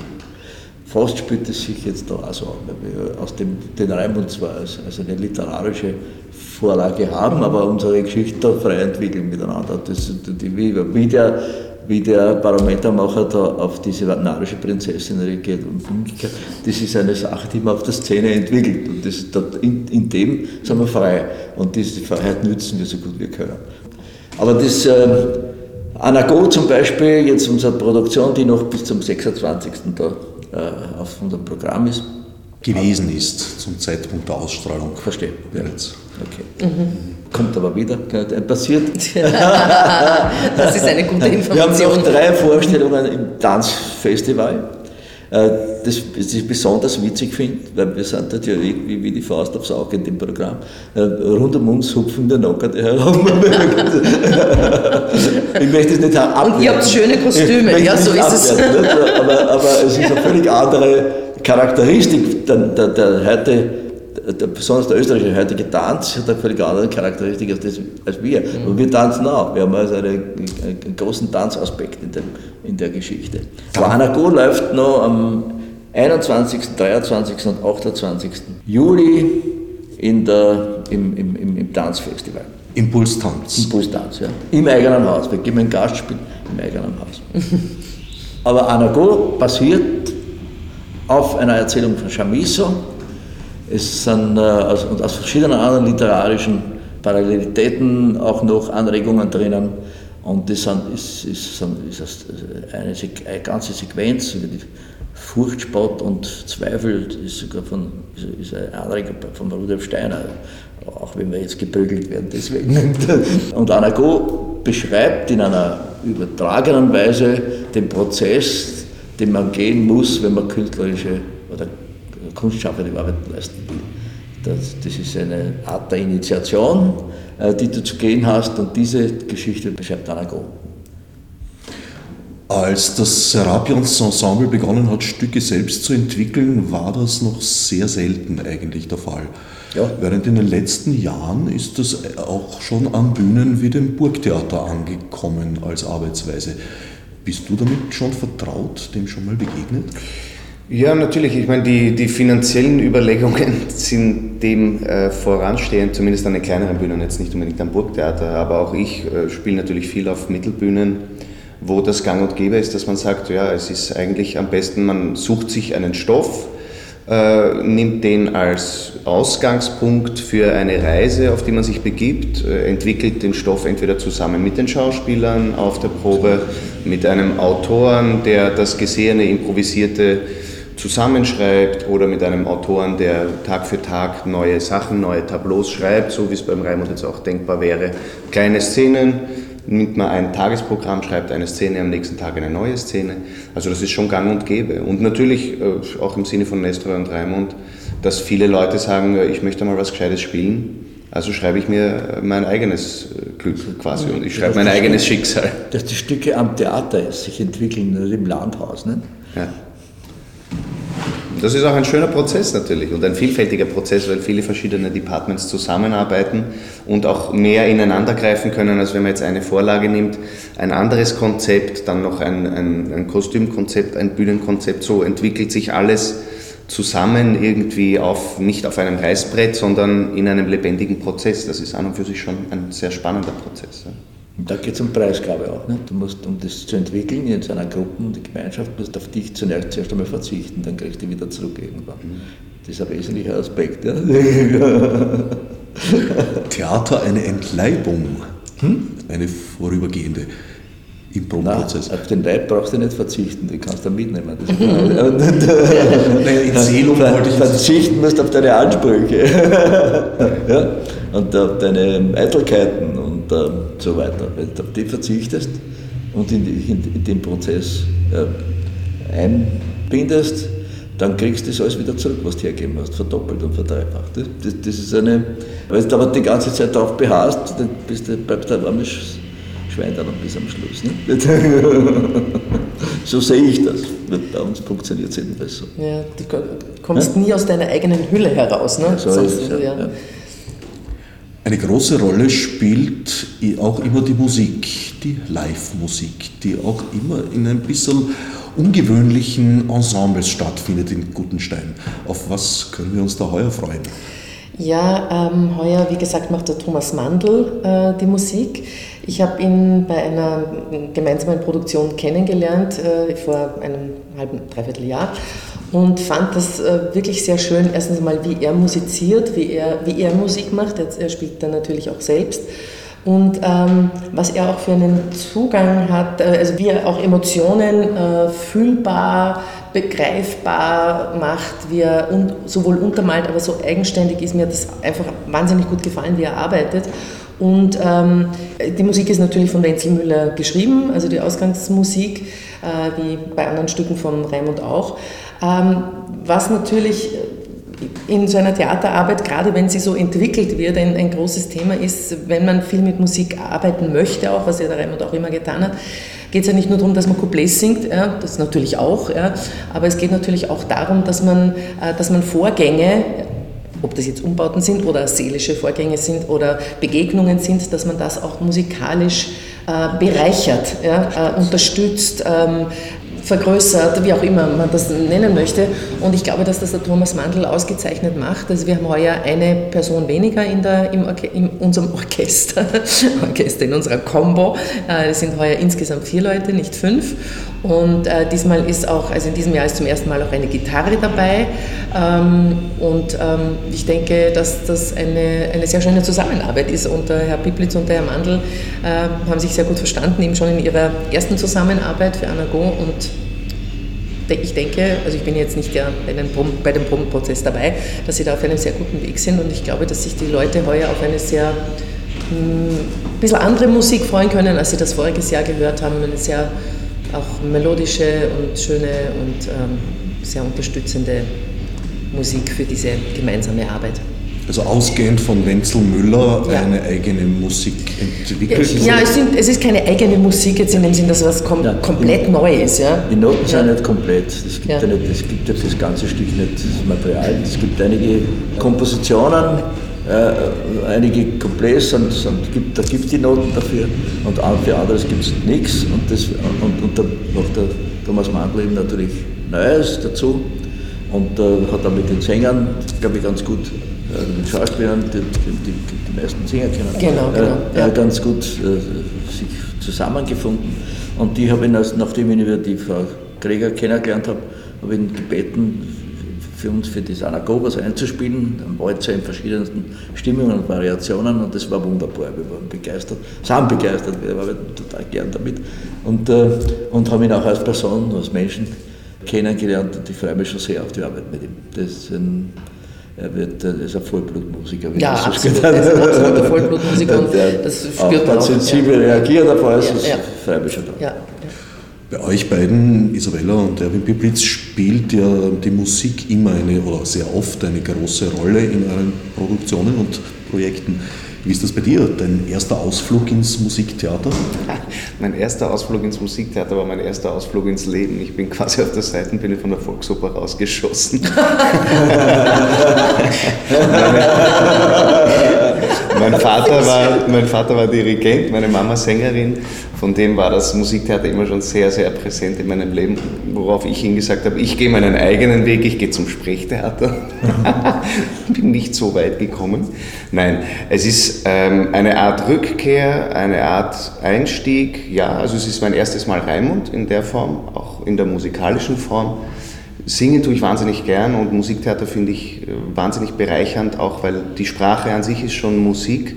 fast spielt es sich jetzt da auch so weil wir aus dem, den Raimund zwar als, als eine literarische Vorlage haben, aber unsere Geschichte frei entwickeln miteinander. Das, die, wie, der, wie der Barometermacher da auf diese narische Prinzessin reagiert und umgekehrt, das ist eine Sache, die man auf der Szene entwickelt. Und das, in, in dem sind wir frei. Und diese Freiheit nützen wir so gut wir können. Aber das äh, Anago zum Beispiel, jetzt unsere Produktion, die noch bis zum 26. da auf unserem Programm ist. Gewesen ist zum Zeitpunkt der Ausstrahlung. Verstehe. Bereits. Okay. Mhm. Kommt aber wieder, passiert. (laughs) das ist eine gute Information. Wir haben noch drei Vorstellungen im Tanzfestival. Äh, das, das ich besonders witzig finde, weil wir sind dort ja irgendwie wie die Faust aufs Auge in dem Programm. Äh, rund um uns hupfen der Nackerte herum. (laughs) ich möchte es nicht abwerten. Und ihr habt schöne Kostüme, ja, so ist es. Aber, aber es ist eine völlig andere Charakteristik der, der, der heute der, besonders der österreichische heutige Tanz hat eine völlig andere Charakteristik als, das, als wir. Mhm. Und wir tanzen auch. Wir haben also einen, einen großen Tanzaspekt in, dem, in der Geschichte. Wahanago läuft noch am 21., 23. und 28. Juli in der, im, im, im, im Tanzfestival. Impulstanz. Impulstanz, ja. Im eigenen Haus. Wir geben ein Gastspiel im eigenen Haus. (laughs) Aber Anago basiert auf einer Erzählung von Chamisso, es sind äh, aus, und aus verschiedenen anderen literarischen Parallelitäten auch noch Anregungen drinnen. Und das sind, ist, ist, sind, ist eine, eine, ganze Sequenz über die Furchtspott und Zweifel, ist sogar von, ist eine Anregung von Rudolf Steiner, auch wenn wir jetzt geprügelt werden deswegen. (laughs) Und Anago beschreibt in einer übertragenen Weise den Prozess, den man gehen muss, wenn man künstlerische kunstschaffende Arbeit leisten will. Das, das ist eine Art der Initiation, äh, die du zu gehen hast und diese Geschichte beschreibt Anago. Als das Serapions Ensemble begonnen hat, Stücke selbst zu entwickeln, war das noch sehr selten eigentlich der Fall. Ja. Während in den letzten Jahren ist das auch schon an Bühnen wie dem Burgtheater angekommen als Arbeitsweise. Bist du damit schon vertraut, dem schon mal begegnet? Ja, natürlich. Ich meine, die, die finanziellen Überlegungen (laughs) sind dem äh, voranstehend, zumindest an den kleineren Bühnen, jetzt nicht unbedingt am Burgtheater, aber auch ich äh, spiele natürlich viel auf Mittelbühnen, wo das gang und gäbe ist, dass man sagt, ja, es ist eigentlich am besten, man sucht sich einen Stoff, äh, nimmt den als Ausgangspunkt für eine Reise, auf die man sich begibt, äh, entwickelt den Stoff entweder zusammen mit den Schauspielern auf der Probe, mit einem Autoren, der das Gesehene, Improvisierte zusammenschreibt oder mit einem Autoren, der Tag für Tag neue Sachen, neue Tableaus schreibt, so wie es beim Raimund jetzt auch denkbar wäre. Kleine Szenen, nimmt man ein Tagesprogramm, schreibt eine Szene, am nächsten Tag eine neue Szene. Also das ist schon gang und gäbe. Und natürlich äh, auch im Sinne von Nestor und Raimund, dass viele Leute sagen, ich möchte mal was Gescheites spielen. Also schreibe ich mir mein eigenes äh, Glück quasi und ich schreibe mein eigenes Schicksal. Dass die Stücke am Theater sich entwickeln, nicht im Landhaus. Nicht? Ja. Das ist auch ein schöner Prozess natürlich und ein vielfältiger Prozess, weil viele verschiedene Departments zusammenarbeiten und auch mehr ineinander greifen können, als wenn man jetzt eine Vorlage nimmt, ein anderes Konzept, dann noch ein, ein, ein Kostümkonzept, ein Bühnenkonzept, so entwickelt sich alles zusammen irgendwie auf, nicht auf einem Reißbrett, sondern in einem lebendigen Prozess. Das ist an und für sich schon ein sehr spannender Prozess. Und da geht es um Preisgabe auch. Ne? Du musst, um das zu entwickeln in einer Gruppe und die Gemeinschaft, musst auf dich zunächst zuerst einmal verzichten, dann kriegst du wieder zurück irgendwann. Mhm. Das ist ein wesentlicher Aspekt. Ja? (laughs) Theater eine Entleibung, hm? eine vorübergehende im Probenprozess. auf den Leib brauchst du nicht verzichten, den kannst du mitnehmen. Das naja, (laughs) Erzählung wollte ich verzichten musst auf deine Ansprüche (laughs) ja? und auf deine Eitelkeiten und ähm, so weiter. Wenn du auf die verzichtest und in, in, in den Prozess äh, einbindest, dann kriegst du das alles wieder zurück, was du hergeben hast, verdoppelt und verdreifacht. Das, das, das ist eine, weil du aber die ganze Zeit darauf beharrst, dann bist du, bleibst du ein warmes Schwein dann bis am Schluss. Ne? (laughs) so sehe ich das. Bei uns funktioniert es jedenfalls so. Ja, du kommst ja? nie aus deiner eigenen Hülle heraus. Ne? So ist es, ja. Ja. Eine große Rolle spielt auch immer die Musik, die Live-Musik, die auch immer in ein bisschen ungewöhnlichen Ensembles stattfindet in Gutenstein. Auf was können wir uns da heuer freuen? Ja, ähm, heuer, wie gesagt, macht der Thomas Mandl äh, die Musik. Ich habe ihn bei einer gemeinsamen Produktion kennengelernt äh, vor einem halben, dreiviertel Jahr und fand das äh, wirklich sehr schön. Erstens mal, wie er musiziert, wie er, wie er Musik macht. Er, er spielt dann natürlich auch selbst. und ähm, was er auch für einen Zugang hat, äh, also wie er auch Emotionen äh, fühlbar, begreifbar macht, wie er un sowohl untermalt, aber so eigenständig ist. Mir das einfach wahnsinnig gut gefallen, wie er arbeitet. Und ähm, die Musik ist natürlich von Wenzel Müller geschrieben, also die Ausgangsmusik, äh, wie bei anderen Stücken von Raimund auch. Ähm, was natürlich in so einer Theaterarbeit, gerade wenn sie so entwickelt wird, ein, ein, großes Thema ist, wenn man viel mit Musik arbeiten möchte, auch was ja der Raimund auch immer getan hat, geht es ja nicht nur darum, dass man Couplets singt, ja, das natürlich auch, ja, aber es geht natürlich auch darum, dass man, äh, dass man Vorgänge, ob das jetzt Umbauten sind oder seelische Vorgänge sind oder Begegnungen sind, dass man das auch musikalisch äh, bereichert, ja, äh, unterstützt, ähm, vergrößert, wie auch immer man das nennen möchte. Und ich glaube, dass das der Thomas Mandl ausgezeichnet macht. Also wir haben heuer eine Person weniger in, der, im Orche in unserem Orchester, (laughs) Orchester in unserer Combo. Äh, es sind heuer insgesamt vier Leute, nicht fünf. Und äh, diesmal ist auch, also in diesem Jahr ist zum ersten Mal auch eine Gitarre dabei. Ähm, und ähm, ich denke, dass das eine, eine sehr schöne Zusammenarbeit ist. Und der Herr Piplitz und der Herr Mandl äh, haben sich sehr gut verstanden, eben schon in ihrer ersten Zusammenarbeit für Anago. Und ich denke, also ich bin jetzt nicht bei dem Probenprozess dabei, dass sie da auf einem sehr guten Weg sind. Und ich glaube, dass sich die Leute heuer auf eine sehr ein hm, bisschen andere Musik freuen können, als sie das voriges Jahr gehört haben. Eine sehr auch melodische und schöne und ähm, sehr unterstützende Musik für diese gemeinsame Arbeit. Also ausgehend von Wenzel Müller ja. eine eigene Musik entwickelt? Ja, es, sind, es, ist keine eigene Musik jetzt in dem Sinn, dass was kom ja. komplett neu ist. Ja? Die Noten sind nicht komplett. Es gibt ja. nicht, es gibt ja das ganze Stück nicht das Material. Es gibt einige Kompositionen, äh, einige Couplets und, und gibt, da gibt es die Noten dafür und für anderes gibt es nichts. Und, das, und, und da macht der Thomas Mandl eben natürlich Neues dazu und äh, hat dann mit den Sängern, glaube ich, ganz gut, äh, mit Schauspielern, die, die, die, die, meisten Sänger kennen, genau, genau, äh, ja. ganz gut äh, sich zusammengefunden. Und die habe ich, nachdem ich die Frau Gregor kennengelernt habe, habe ich ihn gebeten, für uns für die Sanagogos einzuspielen, am Walzer in verschiedensten Stimmungen und Variationen und das war wunderbar. Wir waren begeistert, sind begeistert, wir waren total gern damit und, äh, und haben ihn auch als Person, als Menschen kennengelernt und ich freue mich schon sehr auf die Arbeit mit ihm. Das ist ein, er wird, er ist ein Vollblutmusiker. Wie ja, das absolut, er ist ein absoluter Vollblutmusiker und (laughs) das spürt man auch. sensibel ja. reagiert auf alles, ja, ja. mich schon drauf. Ja. Bei euch beiden, Isabella und Erwin Piplitz, spielt ja die Musik immer eine oder sehr oft eine große Rolle in euren Produktionen und Projekten. Wie ist das bei dir? Dein erster Ausflug ins Musiktheater? (laughs) mein erster Ausflug ins Musiktheater war mein erster Ausflug ins Leben. Ich bin quasi auf der Seitenbühne von der Volksoper rausgeschossen. (laughs) mein, Vater war, mein Vater war Dirigent, meine Mama Sängerin. Von dem war das Musiktheater immer schon sehr, sehr präsent in meinem Leben, worauf ich ihm gesagt habe, ich gehe meinen eigenen Weg, ich gehe zum Sprechtheater. (laughs) bin nicht so weit gekommen. Nein, es ist ähm, eine Art Rückkehr, eine Art Einstieg. Ja, also es ist mein erstes Mal Raimund in der Form, auch in der musikalischen Form. Singen tue ich wahnsinnig gern und Musiktheater finde ich äh, wahnsinnig bereichernd, auch weil die Sprache an sich ist schon Musik,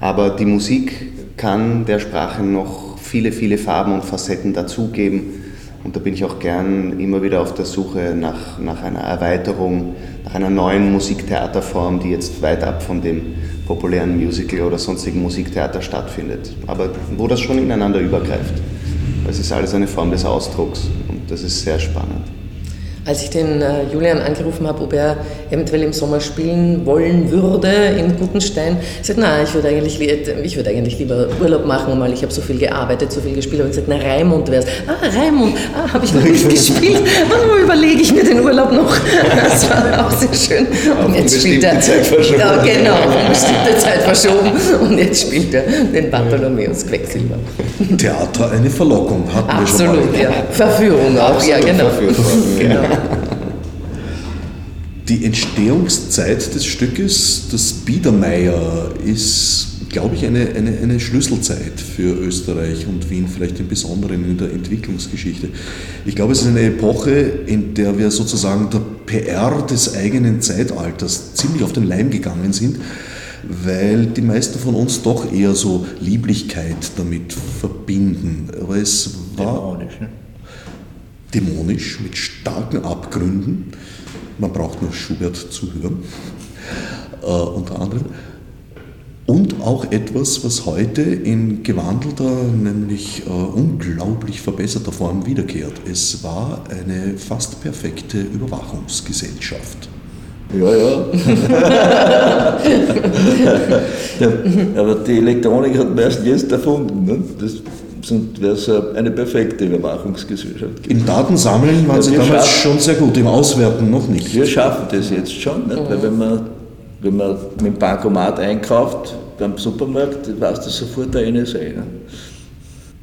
aber die Musik kann der Sprache noch viele, viele Farben und Facetten dazugeben. Und da bin ich auch gern immer wieder auf der Suche nach, nach einer Erweiterung, nach einer neuen Musiktheaterform, die jetzt weit ab von dem populären Musical oder sonstigen Musiktheater stattfindet. Aber wo das schon ineinander übergreift. Es ist alles eine Form des Ausdrucks und das ist sehr spannend. Als ich den äh, Julian angerufen habe, ob er eventuell im Sommer spielen wollen würde in Gutenstein, sagte, na, ich würde eigentlich, ich würde eigentlich lieber Urlaub machen, weil ich habe so viel gearbeitet, so viel gespielt. Und ich gesagt, na, Raimund wäre es. Ah, Raimund, ah, habe ich noch nicht gespielt. (laughs) Oh, überlege ich mir den Urlaub noch. (laughs) Das war auch sehr schön. Und jetzt spielt er. Zeit verschoben. Ja, genau, auf bestimmte Zeit verschoben. Und jetzt spielt er den Bartholomäus Quecksilber. Theater eine Verlockung, hatten Absolut, wir schon mal. ja. Verführung auch, Absolut, ja, genau. Verführung, genau. (laughs) Die Entstehungszeit des Stückes, das Biedermeier, ist, glaube ich, eine, eine, eine Schlüsselzeit für Österreich und Wien, vielleicht im Besonderen in der Entwicklungsgeschichte. Ich glaube, es ist eine Epoche, in der wir sozusagen der PR des eigenen Zeitalters ziemlich auf den Leim gegangen sind weil die meisten von uns doch eher so Lieblichkeit damit verbinden. Aber es war dämonisch, ne? Dämonisch mit starken Abgründen. Man braucht nur Schubert zu hören, äh, unter anderem. Und auch etwas, was heute in gewandelter, nämlich äh, unglaublich verbesserter Form wiederkehrt. Es war eine fast perfekte Überwachungsgesellschaft. Ja, ja. (laughs) ja. Aber die Elektronik hat man erst jetzt erfunden. Ne? Das wäre es eine perfekte Überwachungsgesellschaft. Im Datensammeln waren ja, Sie damals schon sehr gut, im Auswerten noch nicht. Wir schaffen das jetzt schon, nicht? weil wenn man wenn man mit dem Bankomat einkauft beim Supermarkt, weiß das sofort der NSA. Ne?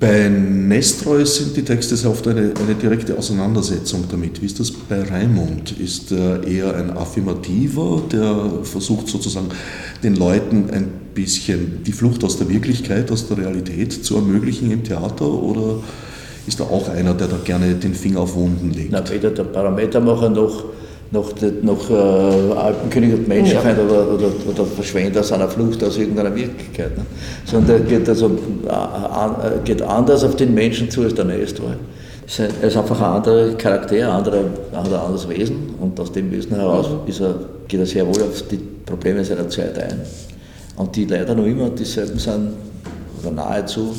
Bei Nestroy sind die Texte sehr oft eine, eine, direkte Auseinandersetzung damit. Wie ist das bei Raimund? Ist er eher ein Affirmativer, der versucht sozusagen den Leuten ein bisschen die Flucht aus der Wirklichkeit, aus der Realität zu ermöglichen im Theater? Oder ist er auch einer, der da gerne den Finger auf Wunden legt? Na, weder der Parametermacher noch noch, noch äh, Alpenkönig und Menschenfeind ja. oder, oder, oder Verschwender seiner Flucht aus irgendeiner Wirklichkeit. Ne? Sondern der geht, also, äh, geht anders auf den Menschen zu als der Nestor. Er ist einfach ein anderer Charakter, ein, anderer, ein anderes Wesen und aus dem Wesen heraus er, geht er sehr wohl auf die Probleme seiner Zeit ein. Und die leider noch immer dieselben sind, oder nahezu,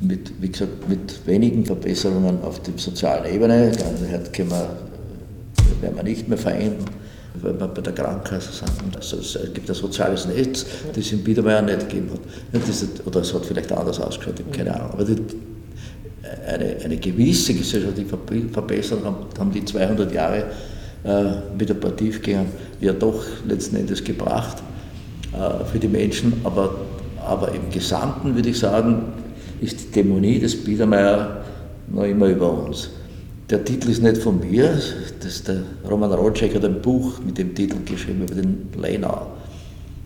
mit, wie gesagt, mit wenigen Verbesserungen auf der sozialen Ebene. Heute können wir werden wir nicht mehr vereinen, weil wir bei der Krankenkasse sind. Also es gibt ein soziales Netz, das es in Biedermeier nicht gegeben hat. oder es hat vielleicht anders ausgeschaut, keine Ahnung. Aber die, eine, eine gewisse gesellschaftliche Verbesserung haben, haben die 200 Jahre äh, mit der Partivgängern ja doch letzten Endes gebracht äh, für die Menschen. Aber, aber im Gesamten würde ich sagen, ist die Dämonie des Biedermeier noch immer über uns. Der Titel ist nicht von mir, das ist der Roman Rotschek hat ein Buch mit dem Titel geschrieben über den Leinau.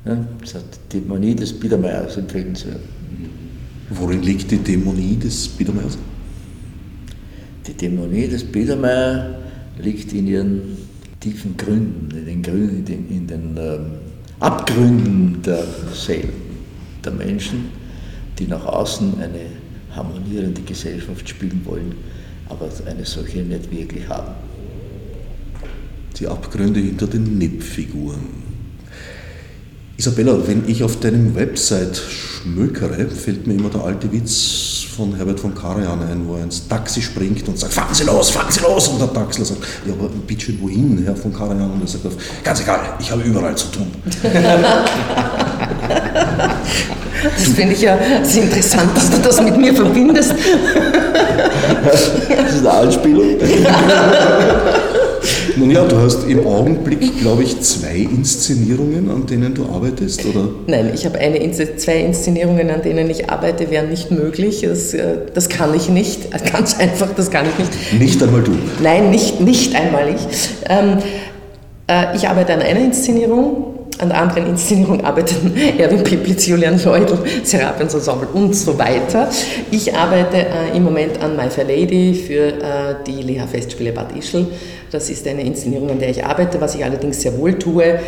Ja, das hat die Dämonie des Biedermeiers empfehlenswert. Worin liegt die Dämonie des Biedermeiers? Die Dämonie des Biedermeier liegt in ihren tiefen Gründen, in den, Gründen, in den, in den ähm, Abgründen der Seelen der Menschen, die nach außen eine harmonierende Gesellschaft spielen wollen aber eine solche nicht wirklich haben. Die Abgründe hinter den Nippfiguren. Isabella, wenn ich auf deinem Website schmökere, fällt mir immer der alte Witz von Herbert von Karajan ein, wo er ins Taxi springt und sagt, fahren Sie los, fahren Sie los! Und der Taxler sagt, ja, aber bitte wohin, Herr von Karajan? Und er sagt, ganz egal, ich habe überall zu tun. (laughs) Das finde ich ja sehr interessant, dass du das mit mir verbindest. Das ist eine Anspielung. Nun ja, du hast im Augenblick, glaube ich, zwei Inszenierungen, an denen du arbeitest, oder? Nein, ich habe eine, zwei Inszenierungen, an denen ich arbeite, wären nicht möglich. Das, äh, das kann ich nicht. (laughs) Ganz einfach, das kann ich nicht. Nicht einmal du? Nein, nicht, nicht einmal ich. Ähm, äh, ich arbeite an einer Inszenierung an der anderen Inszenierung arbeiten (laughs) Erwin Piplitz, Julian Leudl, Serapions Ensemble und so weiter. Ich arbeite äh, im Moment an My Fair Lady für äh, die Leha Festspiele Bad Ischl das ist eine Inszenierung, an der ich arbeite, was ich allerdings sehr wohl tue. Äh,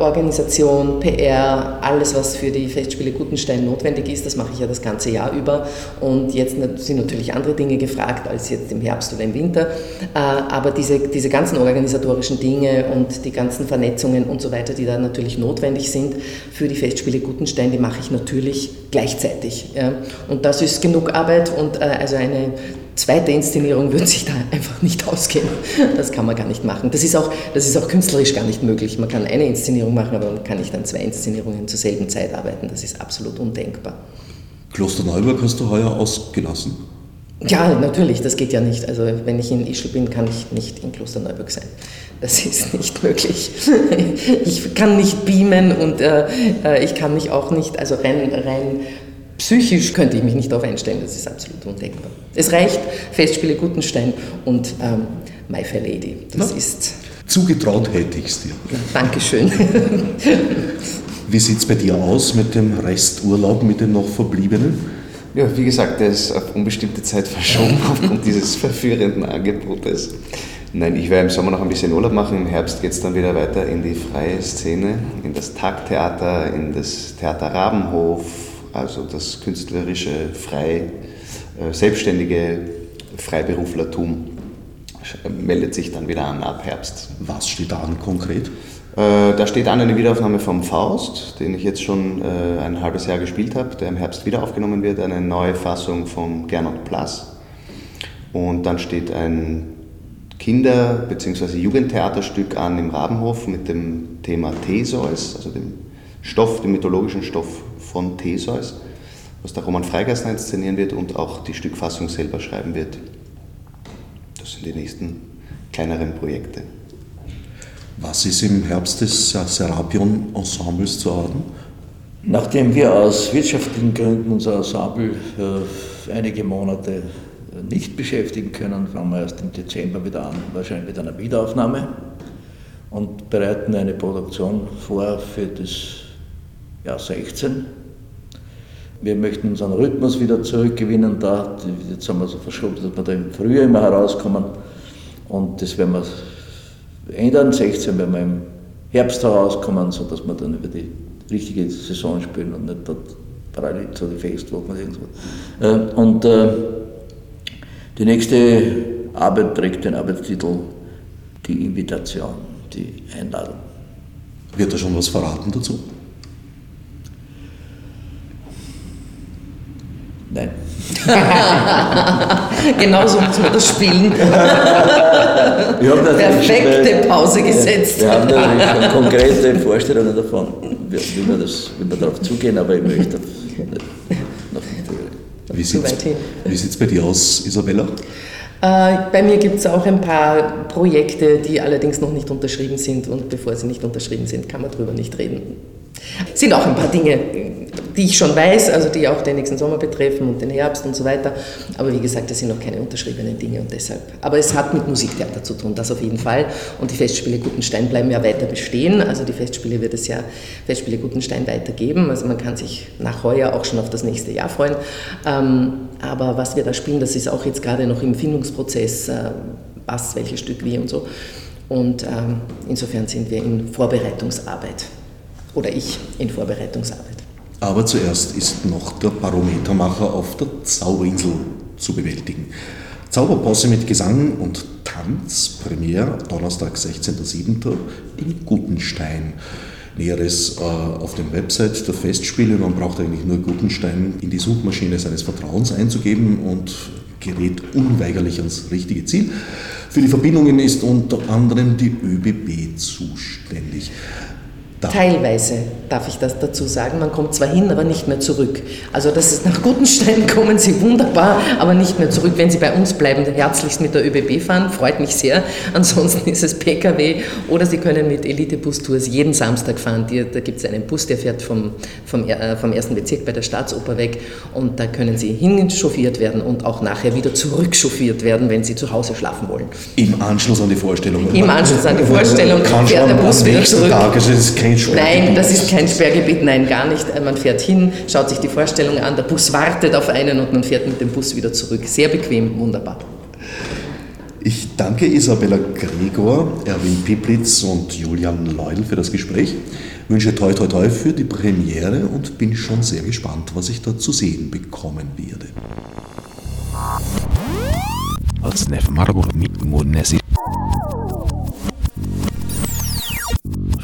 Organisation, PR, alles, was für die Festspiele Gutenstein notwendig ist, das mache ich ja das ganze Jahr über. Und jetzt sind natürlich andere Dinge gefragt als jetzt im Herbst oder im Winter. Äh, aber diese, diese ganzen organisatorischen Dinge und die ganzen Vernetzungen und so weiter, die da natürlich notwendig sind für die Festspiele Gutenstein, die mache ich natürlich gleichzeitig. Ja. Und das ist genug Arbeit und äh, also eine zweite Inszenierung würde sich da einfach nicht ausgehen. Das kann man gar nicht machen. Das ist, auch, das ist auch künstlerisch gar nicht möglich. Man kann eine Inszenierung machen, aber man kann nicht an zwei Inszenierungen zur selben Zeit arbeiten. Das ist absolut undenkbar. Klosterneuburg hast du heuer ausgelassen? Ja, natürlich, das geht ja nicht. Also wenn ich in Ischl bin, kann ich nicht in Klosterneuburg sein. Das ist nicht möglich. Ich kann nicht beamen und äh, äh ich kann mich auch nicht, also rein, rein psychisch könnte ich mich nicht darauf einstellen, das ist absolut undenkbar. Es reicht Festspiele Gutenstein und ähm, My Fair Lady. Das Na, ist. Zugetraut hätte ich es dir. Dankeschön. (laughs) Wie sieht es bei dir aus mit dem Resturlaub, mit dem noch verbliebenen? Ja, wie gesagt, der ist auf unbestimmte Zeit verschoben aufgrund dieses (laughs) verführenden Angebotes. Nein, ich werde im Sommer noch ein bisschen Urlaub machen. Im Herbst geht es dann wieder weiter in die freie Szene, in das Tagtheater, in das Theater Rabenhof, also das künstlerische, frei, äh, selbstständige Freiberuflertum meldet sich dann wieder an ab Herbst. Was steht da an konkret? Äh, da steht an eine Wiederaufnahme vom Faust, den ich jetzt schon äh, ein halbes Jahr gespielt habe, der im Herbst wieder aufgenommen wird, eine neue Fassung vom Gernot Plus. Und dann steht ein Kinder- bzw. Jugendtheaterstück an im Rabenhof mit dem Thema Theseus, also dem Stoff, dem mythologischen Stoff von Theseus, was der Roman Freigeistner inszenieren wird und auch die Stückfassung selber schreiben wird. Das sind die nächsten kleineren Projekte. Was ist im Herbst des Serapion-Ensembles zu erwarten? Nachdem wir aus wirtschaftlichen Gründen unser Ensemble für einige Monate nicht beschäftigen können, fangen wir erst im Dezember wieder an, wahrscheinlich mit einer Wiederaufnahme und bereiten eine Produktion vor für das Jahr 16. Wir möchten unseren Rhythmus wieder zurückgewinnen, da jetzt haben wir so verschoben, dass wir da im Frühjahr immer herauskommen und das werden wir ändern. 16 werden wir im Herbst herauskommen, sodass wir dann über die richtige Saison spielen und nicht dort parallel zu den Festwochen oder irgendwas. Äh, und äh, die nächste Arbeit trägt den Arbeitstitel Die Invitation, die Einladung. Wird da schon was verraten dazu? Nein. (laughs) genau so muss man das spielen. Perfekte Pause gesetzt. Wir haben natürlich schon konkrete Vorstellungen davon, wie wir, das, wie wir darauf zugehen, aber ich möchte noch nicht Wie sieht es bei dir aus, Isabella? Äh, bei mir gibt es auch ein paar Projekte, die allerdings noch nicht unterschrieben sind und bevor sie nicht unterschrieben sind, kann man darüber nicht reden. Sind auch ein paar Dinge, die ich schon weiß, also die auch den nächsten Sommer betreffen und den Herbst und so weiter. Aber wie gesagt, das sind noch keine unterschriebenen Dinge und deshalb. Aber es hat mit Musiktheater zu tun, das auf jeden Fall. Und die Festspiele Gutenstein bleiben ja weiter bestehen. Also die Festspiele wird es ja Festspiele Gutenstein weitergeben. Also man kann sich nach heuer auch schon auf das nächste Jahr freuen. Ähm, aber was wir da spielen, das ist auch jetzt gerade noch im Findungsprozess, äh, was, welches Stück, wie und so. Und ähm, insofern sind wir in Vorbereitungsarbeit oder ich in Vorbereitungsarbeit. Aber zuerst ist noch der Barometermacher auf der Zauberinsel zu bewältigen. Zauberposse mit Gesang und Tanz, Premiere Donnerstag, 16.07. in Gutenstein. Näheres äh, auf der Website der Festspiele. Man braucht eigentlich nur Gutenstein in die Suchmaschine seines Vertrauens einzugeben und gerät unweigerlich ans richtige Ziel. Für die Verbindungen ist unter anderem die ÖBB zuständig. Da. Teilweise darf ich das dazu sagen. Man kommt zwar hin, aber nicht mehr zurück. Also das ist nach Gutenstein (laughs) kommen Sie wunderbar, aber nicht mehr zurück. Wenn Sie bei uns bleiben, herzlichst mit der ÖBB fahren, freut mich sehr. (laughs) Ansonsten ist es PKW oder Sie können mit Elite Bus Tours jeden Samstag fahren. da gibt es einen Bus, der fährt vom, vom, äh, vom ersten Bezirk bei der Staatsoper weg und da können Sie hinchauffiert werden und auch nachher wieder zurückchauffiert werden, wenn Sie zu Hause schlafen wollen. Im Anschluss an die Vorstellung. Im Anschluss an die Vorstellung fährt der Bus wieder zurück. Tag, also kein Sperrgebiet. Nein, das ist kein Sperrgebiet, nein, gar nicht. Man fährt hin, schaut sich die Vorstellung an, der Bus wartet auf einen und man fährt mit dem Bus wieder zurück. Sehr bequem, wunderbar. Ich danke Isabella Gregor, Erwin Piplitz und Julian Leudl für das Gespräch. Wünsche toi toi toi für die Premiere und bin schon sehr gespannt, was ich da zu sehen bekommen werde